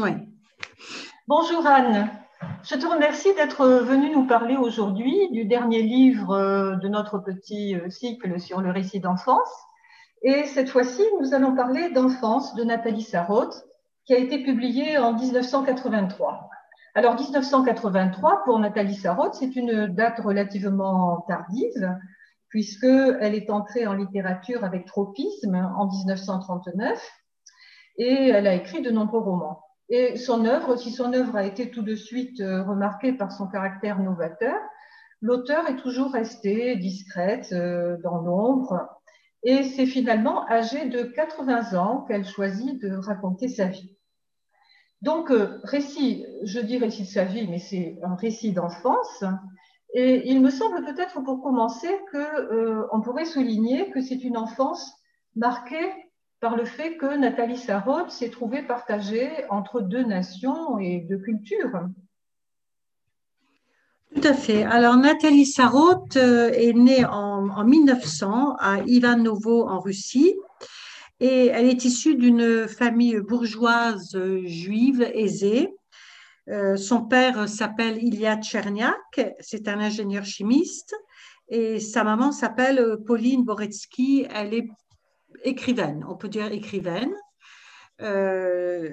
Oui. Bonjour Anne. Je te remercie d'être venue nous parler aujourd'hui du dernier livre euh, de notre petit euh, cycle sur le récit d'enfance. Et cette fois-ci, nous allons parler d'enfance de Nathalie Sarraute, qui a été publié en 1983. Alors 1983, pour Nathalie Sarraute, c'est une date relativement tardive, puisqu'elle est entrée en littérature avec Tropisme en 1939 et elle a écrit de nombreux romans. Et son œuvre, si son œuvre a été tout de suite euh, remarquée par son caractère novateur, l'auteur est toujours restée discrète euh, dans l'ombre. Et c'est finalement âgée de 80 ans qu'elle choisit de raconter sa vie. Donc, euh, récit, je dis récit de sa vie, mais c'est un récit d'enfance. Et il me semble peut-être pour commencer qu'on pourrait souligner que c'est une enfance marquée par le fait que Nathalie Sarraute s'est trouvée partagée entre deux nations et deux cultures. Tout à fait. Alors, Nathalie Sarraute euh, est née en, 1900 à Ivanovo, en Russie, et elle est issue d'une famille bourgeoise euh, juive aisée. Euh, son père s'appelle Ilya Tcherniak, c'est un ingénieur chimiste, et sa maman s'appelle Pauline Boretsky, elle est écrivaine, on peut dire écrivaine. Euh,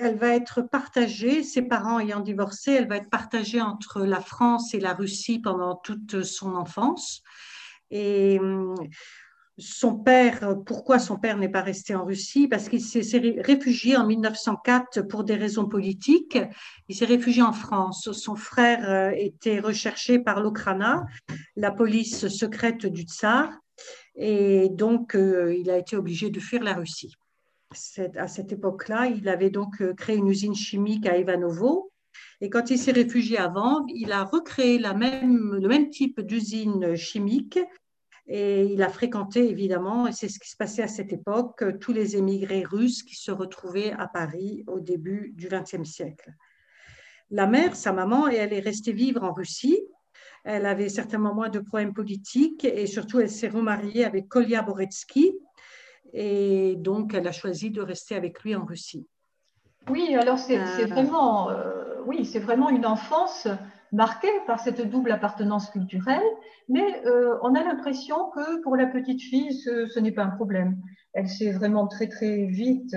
elle va être partagée, ses parents ayant divorcé, elle va être partagée entre la France et la Russie pendant toute son enfance. Et hum, son père, pourquoi son père n'est pas resté en Russie? Parce qu'il s'est réfugié en 1904 pour des raisons politiques. Il s'est réfugié en France. Son frère euh, était recherché par l'Okrana, la police secrète du tsar. Et donc, euh, il a été obligé de fuir la Russie. À cette époque-là, il avait donc euh, créé une usine chimique à Ivanovo. Et quand il s'est réfugié avant, il a recréé le même type d'usine chimique. Et il a fréquenté, évidemment, et c'est ce qui se passait à cette époque, tous les émigrés russes qui se retrouvaient à Paris au début du XXe siècle. La mère, sa maman, elle est restée vivre en Russie elle avait certainement moins de problèmes politiques et surtout, elle s'est remariée avec Kolya Boretsky. Et donc, elle a choisi de rester avec lui en Russie. Oui, alors c'est euh, vraiment, euh, oui, c'est vraiment une enfance marquée par cette double appartenance culturelle, mais euh, on a l'impression que pour la petite fille, ce, ce n'est pas un problème. Elle s'est vraiment très très vite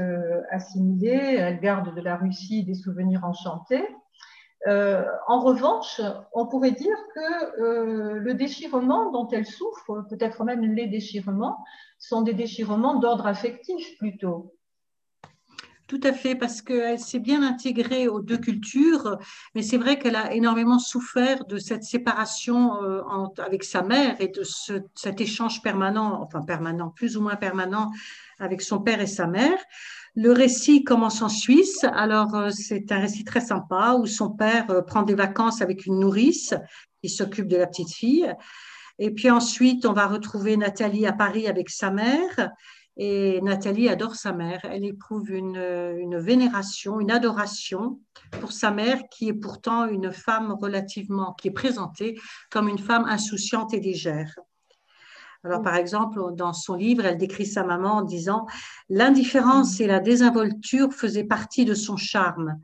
assimilée, elle garde de la Russie des souvenirs enchantés. Euh, en revanche, on pourrait dire que euh, le déchirement dont elle souffre, peut-être même les déchirements, sont des déchirements d'ordre affectif plutôt. Tout à fait, parce qu'elle s'est bien intégrée aux deux cultures, mais c'est vrai qu'elle a énormément souffert de cette séparation euh, avec sa mère et de cet échange permanent, enfin permanent, plus ou moins permanent, avec son père et sa mère. Le récit commence en Suisse. Alors, euh, c'est un récit très sympa où son père euh, prend des vacances avec une nourrice qui s'occupe de la petite fille. Et puis ensuite, on va retrouver Nathalie à Paris avec sa mère. Et Nathalie adore sa mère. Elle éprouve une, une, vénération, une adoration pour sa mère, qui est pourtant une femme relativement, qui est présentée comme une femme insouciante et légère. Alors, par exemple, dans son livre, elle décrit sa maman en disant L'indifférence et la désinvolture faisaient partie de son charme.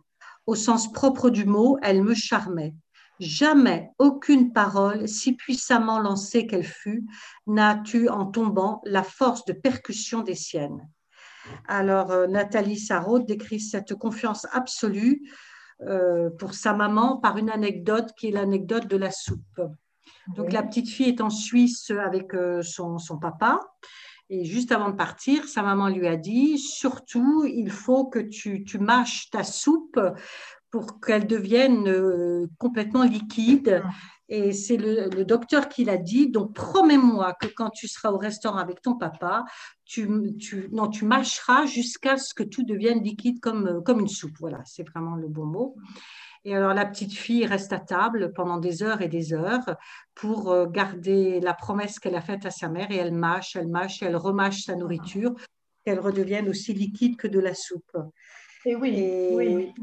Au sens propre du mot, elle me charmait. Jamais aucune parole, si puissamment lancée qu'elle fût, n'a eu en tombant la force de percussion des siennes. Alors, euh, Nathalie Sarraute décrit cette confiance absolue euh, pour sa maman par une anecdote qui est l'anecdote de la soupe. Donc la petite fille est en Suisse avec euh, son, papa. Et juste avant de partir, sa maman lui a dit, surtout, il faut que tu, mâches ta soupe pour qu'elle devienne euh, complètement liquide. Et c'est le, docteur qui l'a dit. Donc, promets-moi que quand tu seras au restaurant avec ton papa, tu, non, tu mâcheras jusqu'à ce que tout devienne liquide comme, comme une soupe. Voilà, c'est vraiment le bon mot. Et alors la petite fille reste à table pendant des heures et des heures pour euh, garder la promesse qu'elle a faite à sa mère et elle mâche, elle mâche, elle remâche sa nourriture, qu'elle redevienne aussi liquide que de la soupe. Et oui, oui.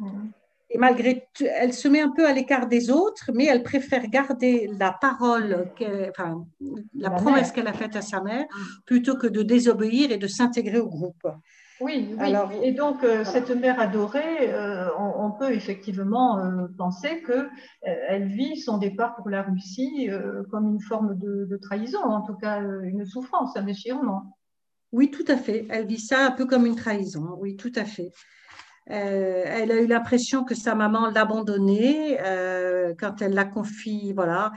Et malgré tout, elle se met un peu à l'écart des autres, mais elle préfère garder la parole, enfin, la, promesse qu'elle a faite à sa mère, plutôt que de désobéir et de s'intégrer au groupe. Oui, oui. et donc euh, cette mère adorée, euh, on, peut effectivement euh, penser que elle vit son départ pour la Russie comme une forme de, trahison, en tout cas une souffrance, un déchirement. Oui, tout à fait. Elle vit ça un peu comme une trahison. Oui, tout à fait. elle a eu l'impression que sa maman l'abandonnait quand elle la confie, voilà.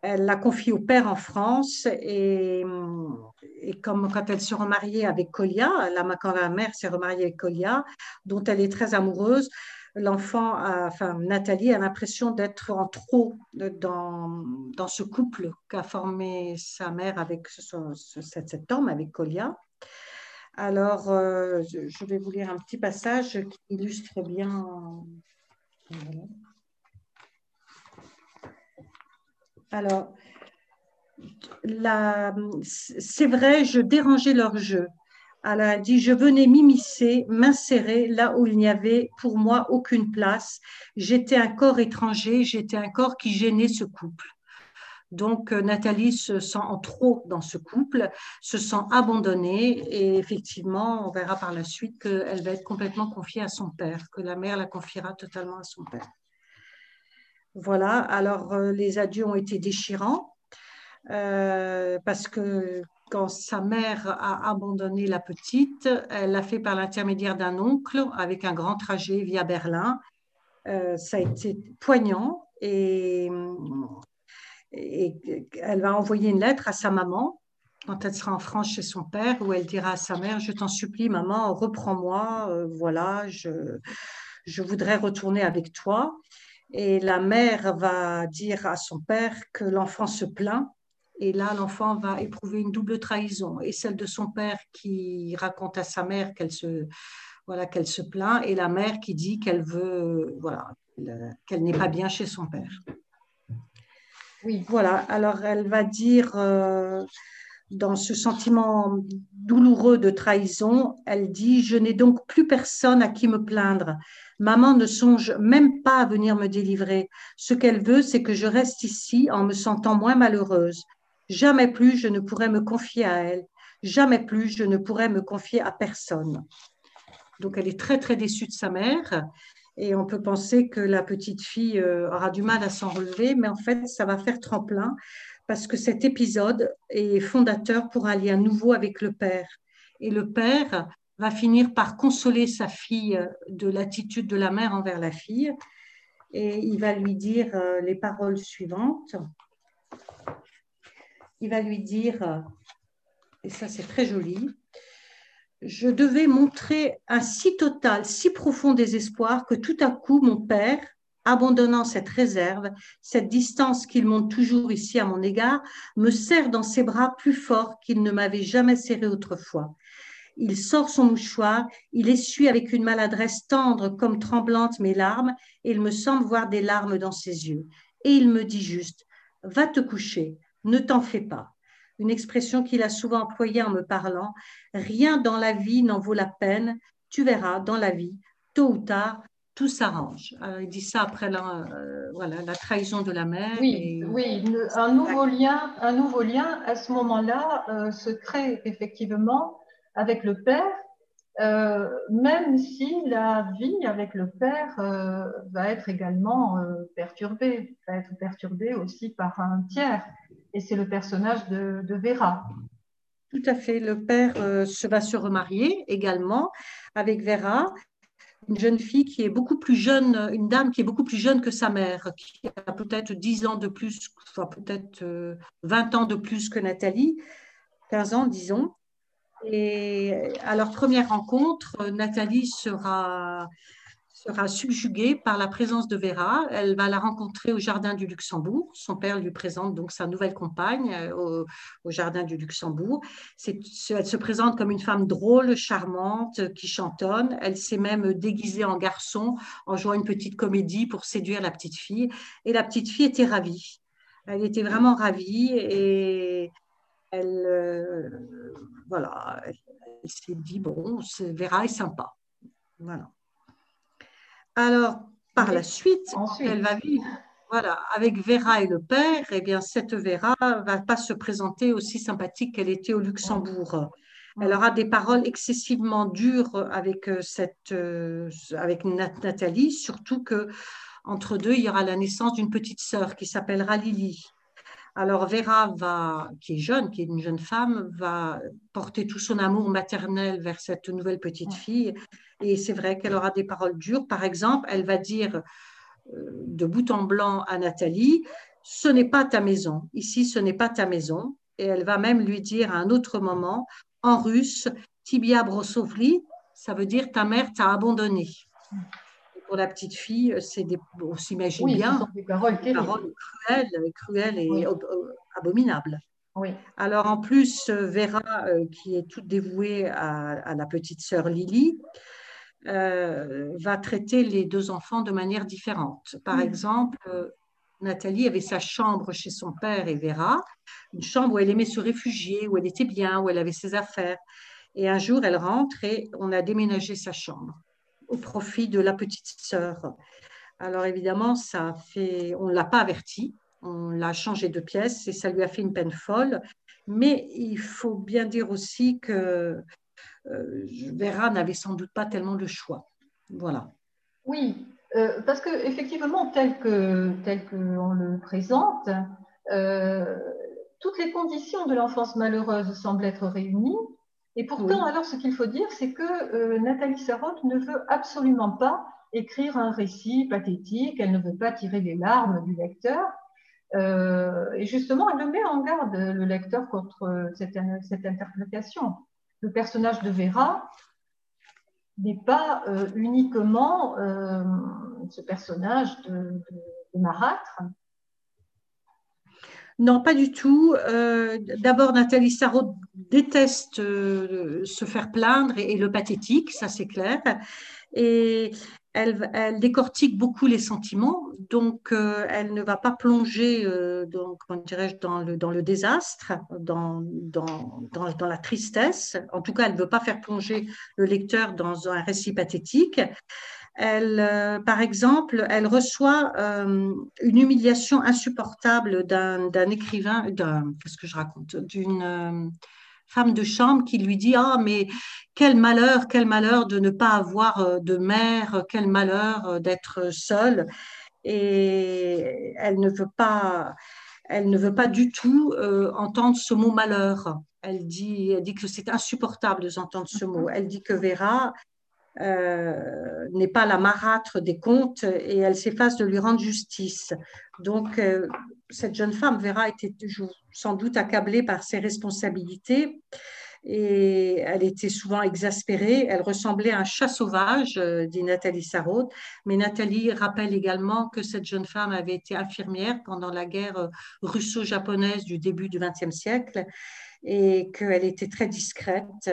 Elle l'a confie au père en France et, comme quand elle se remariée avec Colia, quand la mère s'est remariée avec Colia, dont elle est très amoureuse, l'enfant, enfin Nathalie a l'impression d'être en trop dans, dans ce couple qu'a formé sa mère avec cet homme, avec Colia. Alors, euh, je vais vous lire un petit passage qui illustre bien. Alors, c'est vrai, je dérangeais leur jeu. Elle a dit, je venais m'immiscer, m'insérer là où il n'y avait pour moi aucune place. J'étais un corps étranger, j'étais un corps qui gênait ce couple. Donc, euh, Nathalie se sent en trop dans ce couple, se sent abandonnée et effectivement, on verra par la suite qu'elle va être complètement confiée à son père, que la mère la confiera totalement à son père. Voilà, alors euh, les adieux ont été déchirants euh, parce que quand sa mère a abandonné la petite, elle l'a fait par l'intermédiaire d'un oncle avec un grand trajet via Berlin. Euh, ça a été poignant et, elle va envoyer une lettre à sa maman quand elle sera en France chez son père où elle dira à sa mère, je t'en supplie maman, reprends-moi, voilà, je, je voudrais retourner avec toi. Et la mère va dire à son père que l'enfant se plaint. Et là, l'enfant va éprouver une double trahison. Et celle de son père qui raconte à sa mère qu'elle se, voilà, qu'elle se plaint. Et la mère qui dit qu'elle veut, voilà, qu'elle n'est pas bien chez son père. Oui. Voilà. Alors, elle va dire, euh, dans ce sentiment douloureux de trahison, elle dit Je n'ai donc plus personne à qui me plaindre. Maman ne songe même pas à venir me délivrer. Ce qu'elle veut, c'est que je reste ici en me sentant moins malheureuse. Jamais plus je ne pourrai me confier à elle. Jamais plus je ne pourrai me confier à personne. Donc elle est très très déçue de sa mère et on peut penser que la petite fille euh, aura du mal à s'en relever, mais en fait ça va faire tremplin parce que cet épisode est fondateur pour un lien nouveau avec le père. Et le père va finir par consoler sa fille de l'attitude de la mère envers la fille. Et il va lui dire euh, les paroles suivantes. Il va lui dire, et ça c'est très joli, je devais montrer un si total, si profond désespoir que tout à coup mon père, abandonnant cette réserve, cette distance qu'il montre toujours ici à mon égard, me serre dans ses bras plus fort qu'il ne m'avait jamais serré autrefois. Il sort son mouchoir, il essuie avec une maladresse tendre comme tremblante mes larmes, et il me semble voir des larmes dans ses yeux. Et il me dit juste, va te coucher, ne t'en fais pas. Une expression qu'il a souvent employée en me parlant, rien dans la vie n'en vaut la peine, tu verras, dans la vie, tôt ou tard, tout s'arrange. il dit ça après la, euh, voilà, la trahison de la mère. Oui, oui un, nouveau lien, un nouveau lien à ce moment-là euh, se crée effectivement avec le père, euh, même si la vie avec le père euh, va être également euh, perturbée, va être perturbée aussi par un tiers. Et c'est le personnage de, de, Vera. Tout à fait. Le père se va se remarier également avec Vera, une jeune fille qui est beaucoup plus jeune, une dame qui est beaucoup plus jeune que sa mère, qui a peut-être 10 ans de plus, enfin peut-être 20 ans de plus que Nathalie, 15 ans, disons. Et à leur première rencontre, Nathalie sera, sera subjuguée par la présence de Vera. Elle va la rencontrer au Jardin du Luxembourg. Son père lui présente donc sa nouvelle compagne euh, au, Jardin du Luxembourg. Elle se présente comme une femme drôle, charmante, qui chantonne. Elle s'est même déguisée en garçon en jouant une petite comédie pour séduire la petite fille. Et la petite fille était ravie. Elle était vraiment ravie et elle, euh, voilà, elle, s'est dit, bon, Vera est sympa. Voilà. Alors, par la suite, elle va vivre voilà, avec Vera et le père, eh bien cette Vera va pas se présenter aussi sympathique qu'elle était au Luxembourg. Elle aura des paroles excessivement dures avec, cette, avec Nathalie, surtout que entre deux, il y aura la naissance d'une petite sœur qui s'appellera Lily. Alors Vera, va, qui est jeune, qui est une jeune femme, va porter tout son amour maternel vers cette nouvelle petite fille. Et c'est vrai qu'elle aura des paroles dures. Par exemple, elle va dire euh, de bout en blanc à Nathalie, ce n'est pas ta maison. Ici, ce n'est pas ta maison. Et elle va même lui dire à un autre moment, en russe, Tibia brosovli, ça veut dire ta mère t'a abandonné pour la petite fille, c'est des, on s'imagine bien, des paroles, cruelles, cruelles et abominables. Oui. Alors en plus, Vera, euh, qui est toute dévouée à, la petite sœur Lily, euh, va traiter les deux enfants de manière différente. Par exemple, euh, Nathalie avait sa chambre chez son père et Vera, une chambre où elle aimait se réfugier, où elle était bien, où elle avait ses affaires. Et un jour, elle rentre et on a déménagé sa chambre au profit de la petite sœur. Alors évidemment, ça fait, on ne l'a pas averti, on l'a changé de pièce et ça lui a fait une peine folle. Mais il faut bien dire aussi que euh, Vera n'avait sans doute pas tellement de choix. Voilà. Oui, euh, parce que effectivement, tel que tel qu'on le présente, euh, toutes les conditions de l'enfance malheureuse semblent être réunies et pourtant, alors, ce qu'il faut dire, c'est que euh, Nathalie Sarraute ne veut absolument pas écrire un récit pathétique, elle ne veut pas tirer les larmes du lecteur. Euh, et justement, elle met en garde le lecteur contre cette, cette interprétation. Le personnage de Vera n'est pas euh, uniquement ce personnage de, de, de marâtre, non, pas du tout. Euh, d'abord, Nathalie Sarraud déteste euh, se faire plaindre et, le pathétique, ça c'est clair. Et elle, décortique beaucoup les sentiments, donc euh, elle ne va pas plonger dirais-je, dans, le, dans le désastre, dans, dans, dans, la tristesse. En tout cas, elle ne veut pas faire plonger le lecteur dans un récit pathétique elle, euh, par exemple, elle reçoit euh, une humiliation insupportable d'un écrivain, qu'est-ce que je raconte, d'une euh, femme de chambre qui lui dit ah mais quel malheur, quel malheur de ne pas avoir de mère, quel malheur d'être seule. Et elle ne veut pas, elle ne veut pas du tout entendre ce mot malheur. Elle dit, elle dit que c'est insupportable de entendre ce mot. Elle dit que Vera, euh, n'est pas la marâtre des contes et elle s'efface de lui rendre justice. Donc, euh, cette jeune femme, Vera, était sans doute accablée par ses responsabilités et elle était souvent exaspérée. Elle ressemblait à un chat sauvage, euh, dit Nathalie Sarraute. Mais Nathalie rappelle également que cette jeune femme avait été infirmière pendant la guerre russo-japonaise du début du XXe siècle et qu'elle était très discrète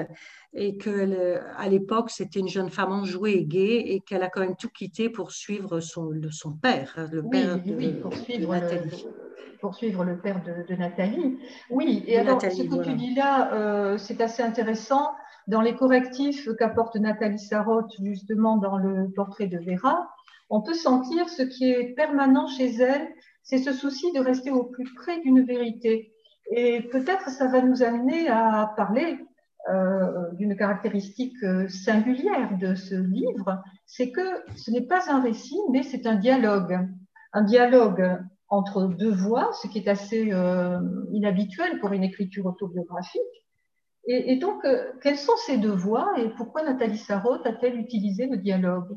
et qu'à l'époque, c'était une jeune femme enjouée et gaie et qu'elle a quand même tout quitté pour suivre son, son père, le père de, pour suivre Nathalie. Le, pour suivre le père de, Nathalie. Oui, et alors ce que tu dis là, euh, c'est assez intéressant. Dans les correctifs qu'apporte Nathalie Sarraute, justement dans le portrait de Vera, on peut sentir ce qui est permanent chez elle, c'est ce souci de rester au plus près d'une vérité. Et peut-être ça va nous amener à parler euh, d'une caractéristique euh, singulière de ce livre, c'est que ce n'est pas un récit, mais c'est un dialogue. Un dialogue entre deux voix, ce qui est assez euh, inhabituel pour une écriture autobiographique. Et, donc, quelles sont ces deux voix et pourquoi Nathalie Sarraute a-t-elle utilisé le dialogue?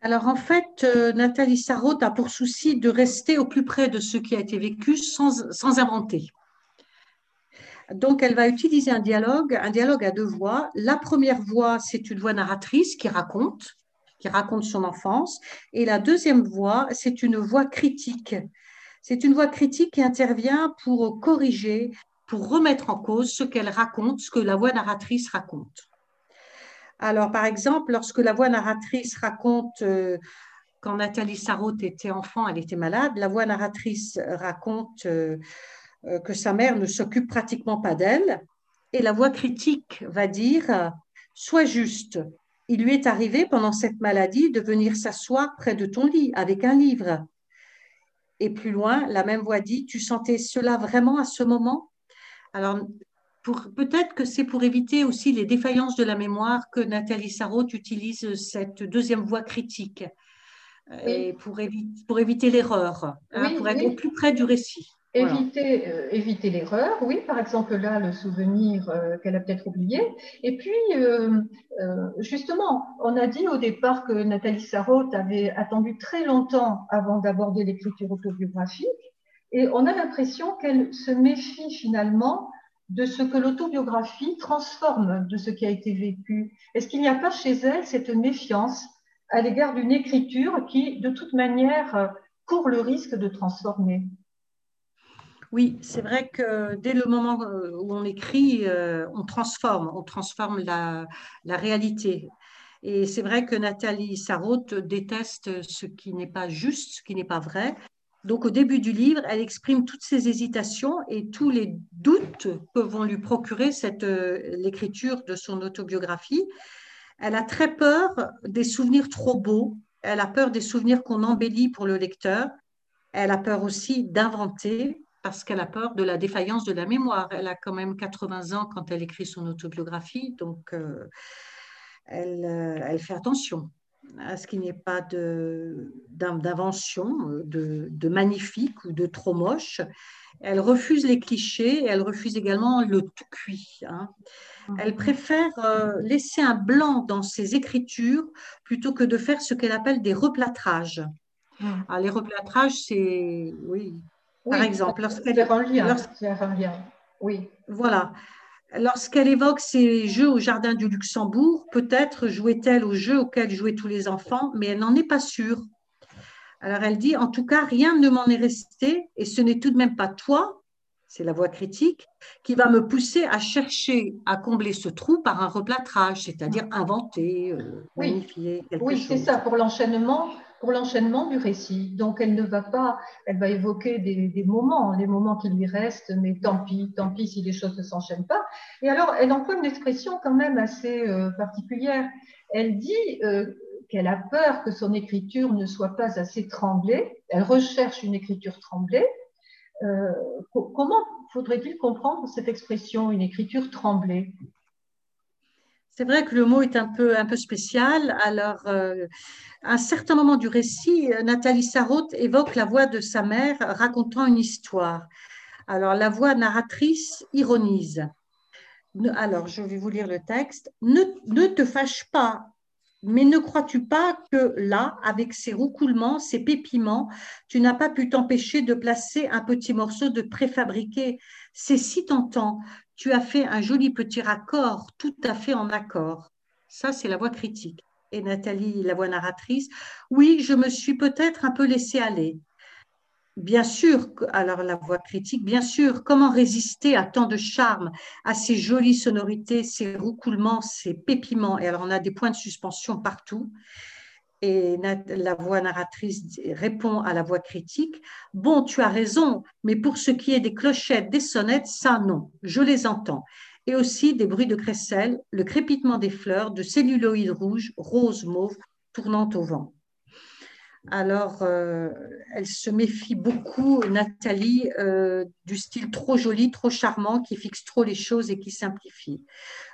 Alors en fait, Nathalie Sarraute a pour souci de rester au plus près de ce qui a été vécu sans, sans inventer. Donc, elle va utiliser un dialogue, un dialogue à deux voix. La première voix, c'est une voix narratrice qui raconte, qui raconte son enfance. Et la deuxième voix, c'est une voix critique. C'est une voix critique qui intervient pour corriger, pour remettre en cause ce qu'elle raconte, ce que la voix narratrice raconte. Alors, par exemple, lorsque la voix narratrice raconte euh, quand Nathalie Sarraute était enfant, elle était malade, la voix narratrice raconte euh, euh, que sa mère ne s'occupe pratiquement pas d'elle. Et la voix critique va dire Sois juste. Il lui est arrivé pendant cette maladie de venir s'asseoir près de ton lit avec un livre. Et plus loin, la même voix dit Tu sentais cela vraiment à ce moment? Alors, peut-être que c'est pour éviter aussi les défaillances de la mémoire que Nathalie Sarraute utilise cette deuxième voie critique. Et pour, pour éviter l'erreur, hein, pour être au plus près du récit. Éviter, euh, éviter l'erreur, oui, par exemple là, le souvenir euh, qu'elle a peut-être oublié. Et puis, euh, justement, on a dit au départ que Nathalie Sarraute avait attendu très longtemps avant d'aborder l'écriture autobiographique. Et on a l'impression qu'elle se méfie finalement de ce que l'autobiographie transforme de ce qui a été vécu. Est-ce qu'il n'y a pas chez elle cette méfiance à l'égard d'une écriture qui, de toute manière, court le risque de transformer? Oui, c'est vrai que dès le moment euh, où on écrit, euh, on transforme, on transforme la, réalité. Et c'est vrai que Nathalie Sarraute déteste ce qui n'est pas juste, ce qui n'est pas vrai. Donc au début du livre, elle exprime toutes ses hésitations et tous les doutes que vont lui procurer cette, euh, l'écriture de son autobiographie. Elle a très peur des souvenirs trop beaux, elle a peur des souvenirs qu'on embellit pour le lecteur, elle a peur aussi d'inventer, parce qu'elle a peur de la défaillance de la mémoire. Elle a quand même 80 ans quand elle écrit son autobiographie, donc euh, elle, euh, elle, fait attention à ce qu'il n'y ait pas d'invention, de, de, magnifique ou de trop moche. Elle refuse les clichés et elle refuse également le tout cuit. Hein. Elle préfère euh, laisser un blanc dans ses écritures plutôt que de faire ce qu'elle appelle des replâtrages. Ah, les replâtrages, c'est oui, par exemple, lorsqu'elle oui. Voilà. Lorsqu'elle évoque ses jeux au Jardin du Luxembourg, peut-être jouait-elle au jeu auquel jouaient tous les enfants, mais elle n'en est pas sûre. Alors elle dit, en tout cas, rien ne m'en est resté, et ce n'est tout de même pas toi, c'est la voix critique, qui va me pousser à chercher à combler ce trou par un replâtrage, c'est-à-dire inventer, euh, oui. Oui, c'est ça, pour l'enchaînement, l'enchaînement du récit. Donc, elle ne va pas, elle va évoquer des, moments, les moments qui lui restent, mais tant pis, tant pis si les choses ne s'enchaînent pas. Et alors, elle emploie une expression quand même assez euh, particulière. Elle dit euh, qu'elle a peur que son écriture ne soit pas assez tremblée. Elle recherche une écriture tremblée. Euh, comment faudrait-il comprendre cette expression, une écriture tremblée c'est vrai que le mot est un peu, un peu spécial. Alors, euh, à un certain moment du récit, Nathalie Sarraute évoque la voix de sa mère racontant une histoire. Alors, la voix narratrice ironise. Alors, je vais vous lire le texte. Ne, ne te fâche pas, mais ne crois-tu pas que là, avec ces roucoulements, ces pépiments, tu n'as pas pu t'empêcher de placer un petit morceau de préfabriqué? C'est si tentant tu as fait un joli petit raccord, tout à fait en accord. Ça, c'est la voix critique. Et Nathalie, la voix narratrice, oui, je me suis peut-être un peu laissée aller. Bien sûr, alors la voix critique, bien sûr, comment résister à tant de charme, à ces jolies sonorités, ces roucoulements, ces pépiments? Et alors, on a des points de suspension partout et la voix narratrice répond à la voix critique, Bon, tu as raison, mais pour ce qui est des clochettes, des sonnettes, ça non, je les entends. Et aussi des bruits de crécelle, le crépitement des fleurs, de celluloïdes rouges, rose, mauve, tournant au vent. Alors, euh, elle se méfie beaucoup, Nathalie, euh, du style trop joli, trop charmant, qui fixe trop les choses et qui simplifie.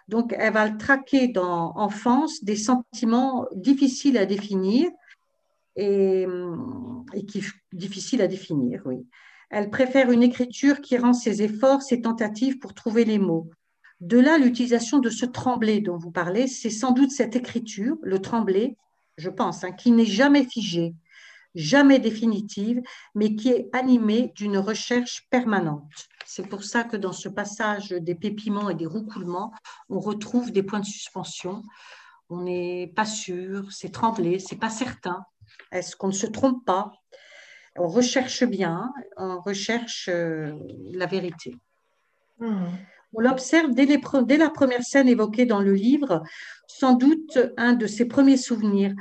Donc, elle va le traquer dans enfance des sentiments difficiles à définir et, et qui difficiles à définir. Elle préfère une écriture qui rend ses efforts, ses tentatives pour trouver les mots. De là, l'utilisation de ce tremblé dont vous parlez, c'est sans doute cette écriture, le tremblé, je pense, hein, qui n'est jamais figée, jamais définitive, mais qui est animée d'une recherche permanente. C'est pour ça que dans ce passage des pépiments et des roucoulements, on retrouve des points de suspension. On n'est pas sûr, c'est tremblé, c'est pas certain. Est-ce qu'on ne se trompe pas? On recherche bien, on recherche euh, la vérité. Hmm. On l'observe dès, la première scène évoquée dans le livre, sans doute un de ses premiers souvenirs.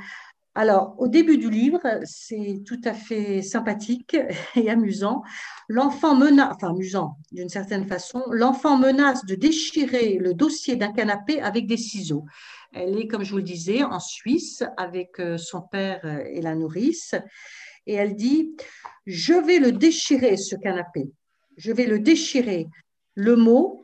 Alors, au début du livre, c'est tout à fait sympathique et amusant. L'enfant menace, enfin amusant d'une certaine façon, l'enfant menace de déchirer le dossier d'un canapé avec des ciseaux. Elle est, comme je vous le disais, en Suisse avec euh, son père et la nourrice. Et elle dit, je vais le déchirer, ce canapé. Je vais le déchirer. Le mot,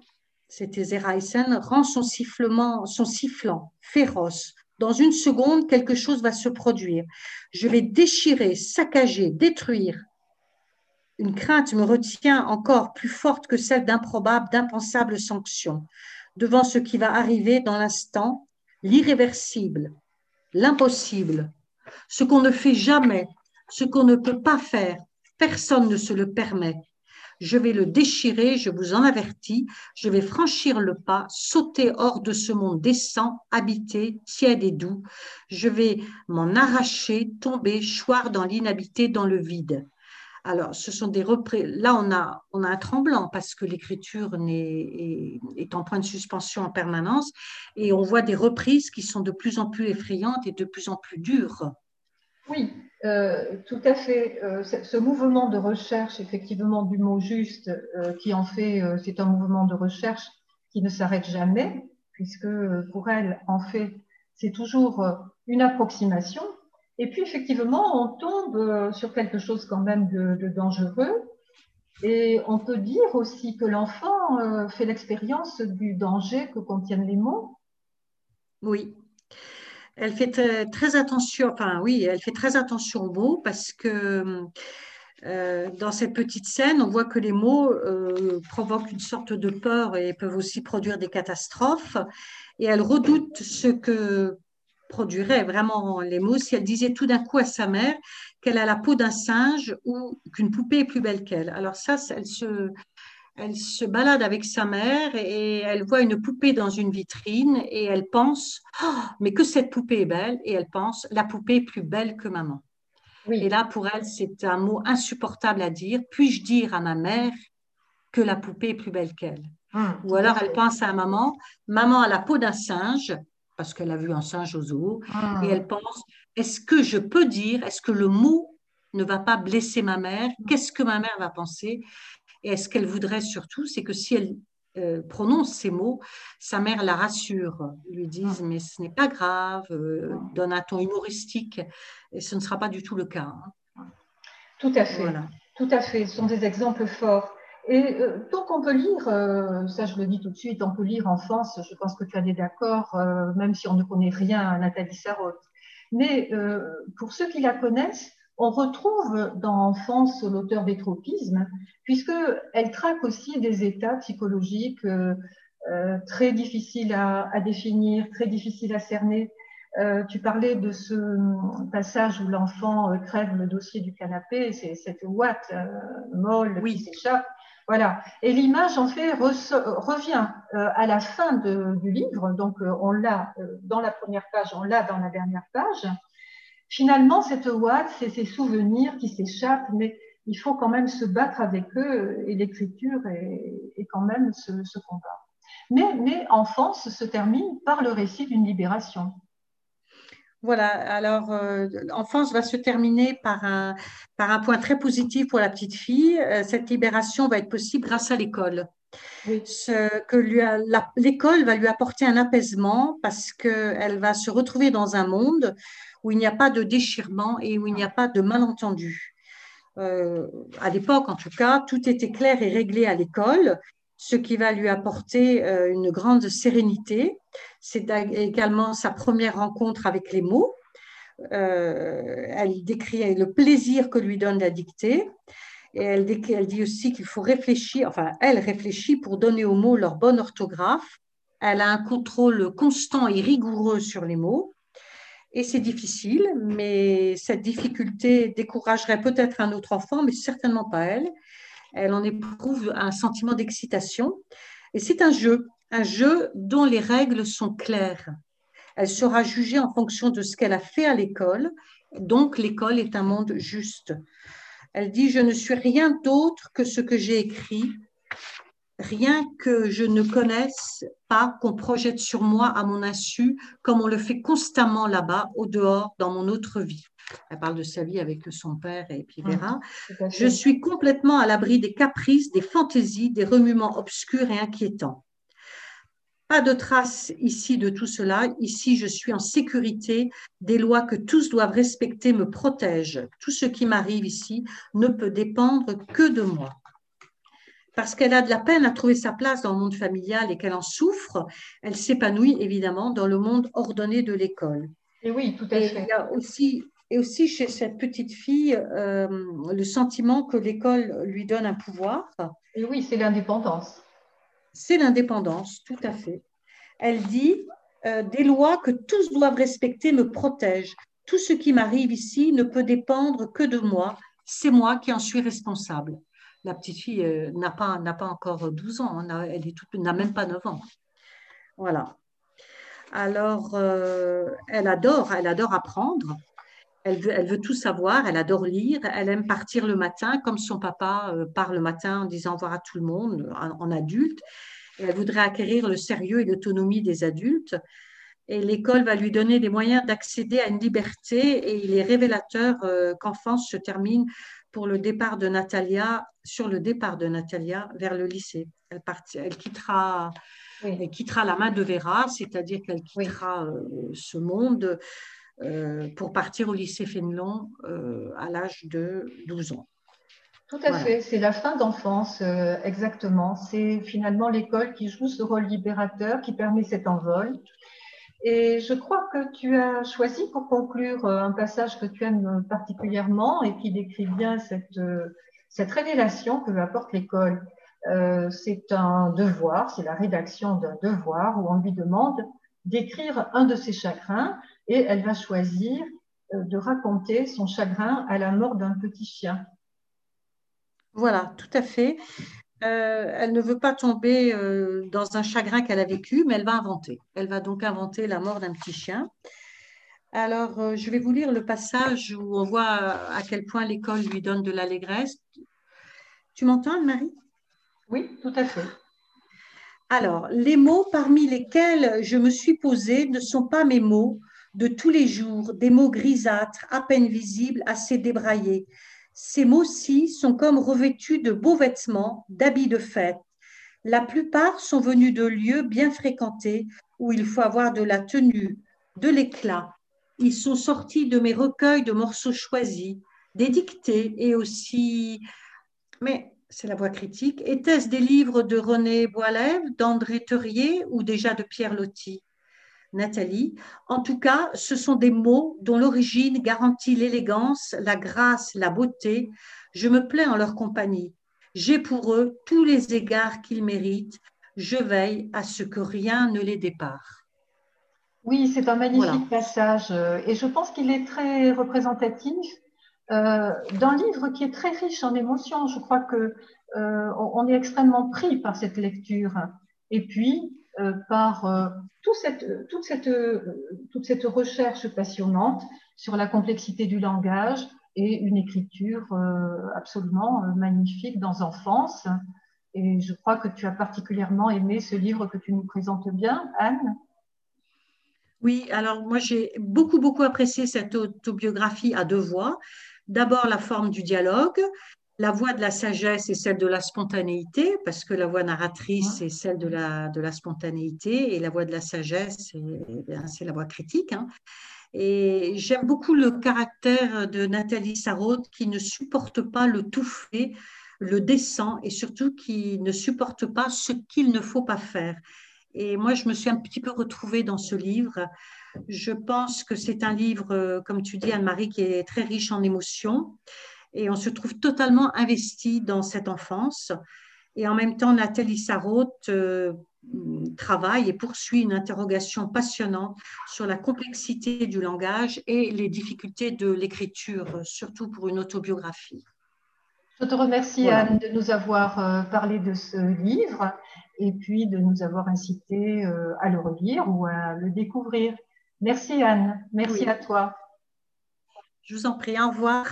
c'était Zeraïsen, rend son sifflement, son sifflant féroce. Dans une seconde, quelque chose va se produire. Je vais déchirer, saccager, détruire. Une crainte me retient encore plus forte que celle d'improbables, d'impensables sanctions. Devant ce qui va arriver dans l'instant, l'irréversible, l'impossible, ce qu'on ne fait jamais, ce qu'on ne peut pas faire, personne ne se le permet. Je vais le déchirer, je vous en avertis, je vais franchir le pas, sauter hors de ce monde décent, habité, tiède et doux. Je vais m'en arracher, tomber, choir dans l'inhabité, dans le vide. Alors, ce sont des reprises. Là, on a, on a un tremblant parce que l'écriture est, est, en point de suspension en permanence et on voit des reprises qui sont de plus en plus effrayantes et de plus en plus dures. Oui, euh, tout à fait. Euh, ce mouvement de recherche, effectivement, du mot juste, euh, qui en fait, c'est un mouvement de recherche qui ne s'arrête jamais, puisque pour elle, en fait, c'est toujours une approximation. Et puis, effectivement, on tombe sur quelque chose quand même de, de dangereux. Et on peut dire aussi que l'enfant fait l'expérience du danger que contiennent les mots. Oui, elle fait très, attention, enfin oui, elle fait très attention aux mots parce que euh, dans cette petite scène, on voit que les mots euh, provoquent une sorte de peur et peuvent aussi produire des catastrophes. Et elle redoute ce que produiraient vraiment les mots si elle disait tout d'un coup à sa mère qu'elle a la peau d'un singe ou qu'une poupée est plus belle qu'elle. Alors ça, elle se, elle se balade avec sa mère et elle voit une poupée dans une vitrine et elle pense, oh, mais que cette poupée est belle, et elle pense, la poupée est plus belle que maman. Et là, pour elle, c'est un mot insupportable à dire. Puis-je dire à ma mère que la poupée est plus belle qu'elle? Hum, Ou alors elle pense à maman, maman a la peau d'un singe, parce qu'elle a vu un singe au zoo, hum. et elle pense, est-ce que je peux dire, est-ce que le mot ne va pas blesser ma mère? Qu'est-ce que ma mère va penser? Et ce qu'elle voudrait surtout, c'est que si elle euh, prononce ces mots, sa mère la rassure, lui dise mais ce n'est pas grave, euh, donne un ton humoristique, et ce ne sera pas du tout le cas. Hein. Tout à fait. Tout à fait. Ce sont des exemples forts. Et euh, donc on peut lire, ça je le dis tout de suite, on peut lire Enfance, je pense que tu des d'accord, même si on ne connaît rien à Nathalie Sarraute. Mais pour ceux qui la connaissent, on retrouve dans Enfance l'auteur des tropismes, puisqu'elle traque aussi des états psychologiques euh, euh, très difficiles à, définir, très difficiles à cerner. Euh, tu parlais de ce passage où l'enfant crève le dossier du canapé, c'est cette ouate molle qui s'échappe. Voilà. Et l'image, en fait, revient à la fin du livre. Donc, on l'a dans la première page, on l'a dans la dernière page. Finalement, cette ouate, c'est ces souvenirs qui s'échappent, mais il faut quand même se battre avec eux et l'écriture est, quand même ce, combat. Mais, mais Enfance se termine par le récit d'une libération. Voilà, alors euh, Enfance va se terminer par un, par un point très positif pour la petite fille. Euh, cette libération va être possible grâce à l'école. Ce que l'école va lui apporter un apaisement parce qu'elle va se retrouver dans un monde où il n'y a pas de déchirement et où il n'y a pas de malentendu. Euh, à l'époque, en tout cas, tout était clair et réglé à l'école, ce qui va lui apporter euh, une grande sérénité. C'est également sa première rencontre avec les mots. Euh, elle décrit le plaisir que lui donne la dictée. Et elle, elle dit aussi qu'il faut réfléchir, enfin, elle réfléchit pour donner aux mots leur bonne orthographe. Elle a un contrôle constant et rigoureux sur les mots. Et c'est difficile, mais cette difficulté découragerait peut-être un autre enfant, mais certainement pas elle. Elle en éprouve un sentiment d'excitation. Et c'est un jeu, un jeu dont les règles sont claires. Elle sera jugée en fonction de ce qu'elle a fait à l'école. Donc, l'école est un monde juste. Elle dit, je ne suis rien d'autre que ce que j'ai écrit rien que je ne connaisse pas, qu'on projette sur moi à mon insu, comme on le fait constamment là-bas, au dehors, dans mon autre vie. Elle parle de sa vie avec son père et puis Vera. je suis complètement à l'abri des caprices, des fantaisies, des remuements obscurs et inquiétants. Pas de trace ici de tout cela. Ici, je suis en sécurité. Des lois que tous doivent respecter me protègent. Tout ce qui m'arrive ici ne peut dépendre que de moi. Parce qu'elle a de la peine à trouver sa place dans le monde familial et qu'elle en souffre, elle s'épanouit évidemment dans le monde ordonné de l'école. Et oui, tout à fait. Il y a aussi, et aussi chez cette petite fille euh, le sentiment que l'école lui donne un pouvoir. Et oui, c'est l'indépendance. C'est l'indépendance, tout à fait. Elle dit euh, des lois que tous doivent respecter me protègent. Tout ce qui m'arrive ici ne peut dépendre que de moi. C'est moi qui en suis responsable la petite fille euh, n'a pas, encore 12 ans, hein, elle n'a même pas 9 ans. Voilà. Alors, euh, elle adore, elle adore apprendre. Elle veut, tout savoir, elle adore lire, elle aime partir le matin, comme son papa euh, part le matin en disant au revoir à tout le monde, en, adulte. elle voudrait acquérir le sérieux et l'autonomie des adultes. Et l'école va lui donner des moyens d'accéder à une liberté. Et il est révélateur qu'enfance se termine pour le départ de Natalia, sur le départ de Natalia vers le lycée. Elle, elle, quittera, elle quittera la main de Vera, c'est-à-dire qu'elle quittera euh, ce monde euh, pour partir au lycée Fénelon euh, à l'âge de 12 ans. Tout à fait, c'est la fin d'enfance, exactement. C'est finalement l'école qui joue ce rôle libérateur, qui permet cet envol. Et je crois que tu as choisi pour conclure euh, un passage que tu aimes particulièrement et qui décrit bien cette, euh, cette révélation que apporte l'école. Euh, c'est un devoir, c'est la rédaction d'un devoir où on lui demande d'écrire un de ses chagrins et elle va choisir de raconter son chagrin à la mort d'un petit chien. Voilà, tout à fait. Euh, elle ne veut pas tomber euh, dans un chagrin qu'elle a vécu, mais elle va inventer. Elle va donc inventer la mort d'un petit chien. Alors, euh, je vais vous lire le passage où on voit à quel point l'école lui donne de l'allégresse. Tu m'entends, Anne-Marie? Oui, tout à fait. Alors, les mots parmi lesquels je me suis posée ne sont pas mes mots de tous les jours, des mots grisâtres, à peine visibles, assez débraillés. Ces mots-ci sont comme revêtus de beaux vêtements, d'habits de fête. La plupart sont venus de lieux bien fréquentés où il faut avoir de la tenue, de l'éclat. Ils sont sortis de mes recueils de morceaux choisis, des et aussi. Mais c'est la voix critique. Était-ce des livres de René Boilève, d'André Teurier ou déjà de Pierre Loti? Nathalie. En tout cas, ce sont des mots dont l'origine garantit l'élégance, la grâce, la beauté. Je me plais en leur compagnie. J'ai pour eux tous les égards qu'ils méritent. Je veille à ce que rien ne les dépare. Oui, c'est un magnifique passage et je pense qu'il est très représentatif euh, d'un livre qui est très riche en émotions. Je crois que euh, on est extrêmement pris par cette lecture. Et puis, par euh, toute, cette, toute, cette, euh, toute cette recherche passionnante sur la complexité du langage et une écriture absolument magnifique dans Enfance. Et je crois que tu as particulièrement aimé ce livre que tu nous présentes bien, Anne. Oui, alors moi j'ai beaucoup, beaucoup apprécié cette autobiographie à deux voix. D'abord la forme du dialogue la voix de la sagesse est celle de la spontanéité, parce que la voix narratrice est celle de la, de la spontanéité, et la voix de la sagesse, c'est la voix critique. Hein. Et j'aime beaucoup le caractère de Nathalie Sarraute qui ne supporte pas le tout fait, le décent, et surtout qui ne supporte pas ce qu'il ne faut pas faire. Et moi, je me suis un petit peu retrouvée dans ce livre. Je pense que c'est un livre, comme tu dis, Anne-Marie, qui est très riche en émotions et on se trouve totalement investi dans cette enfance. Et en même temps, Nathalie Sarraute euh, travaille et poursuit une interrogation passionnante sur la complexité du langage et les difficultés de l'écriture, surtout pour une autobiographie. Je te remercie, Anne, de nous avoir euh, parlé de ce livre et puis de nous avoir incité euh, à le relire ou à le découvrir. Merci, Anne. Merci à toi. Je vous en prie. Au revoir.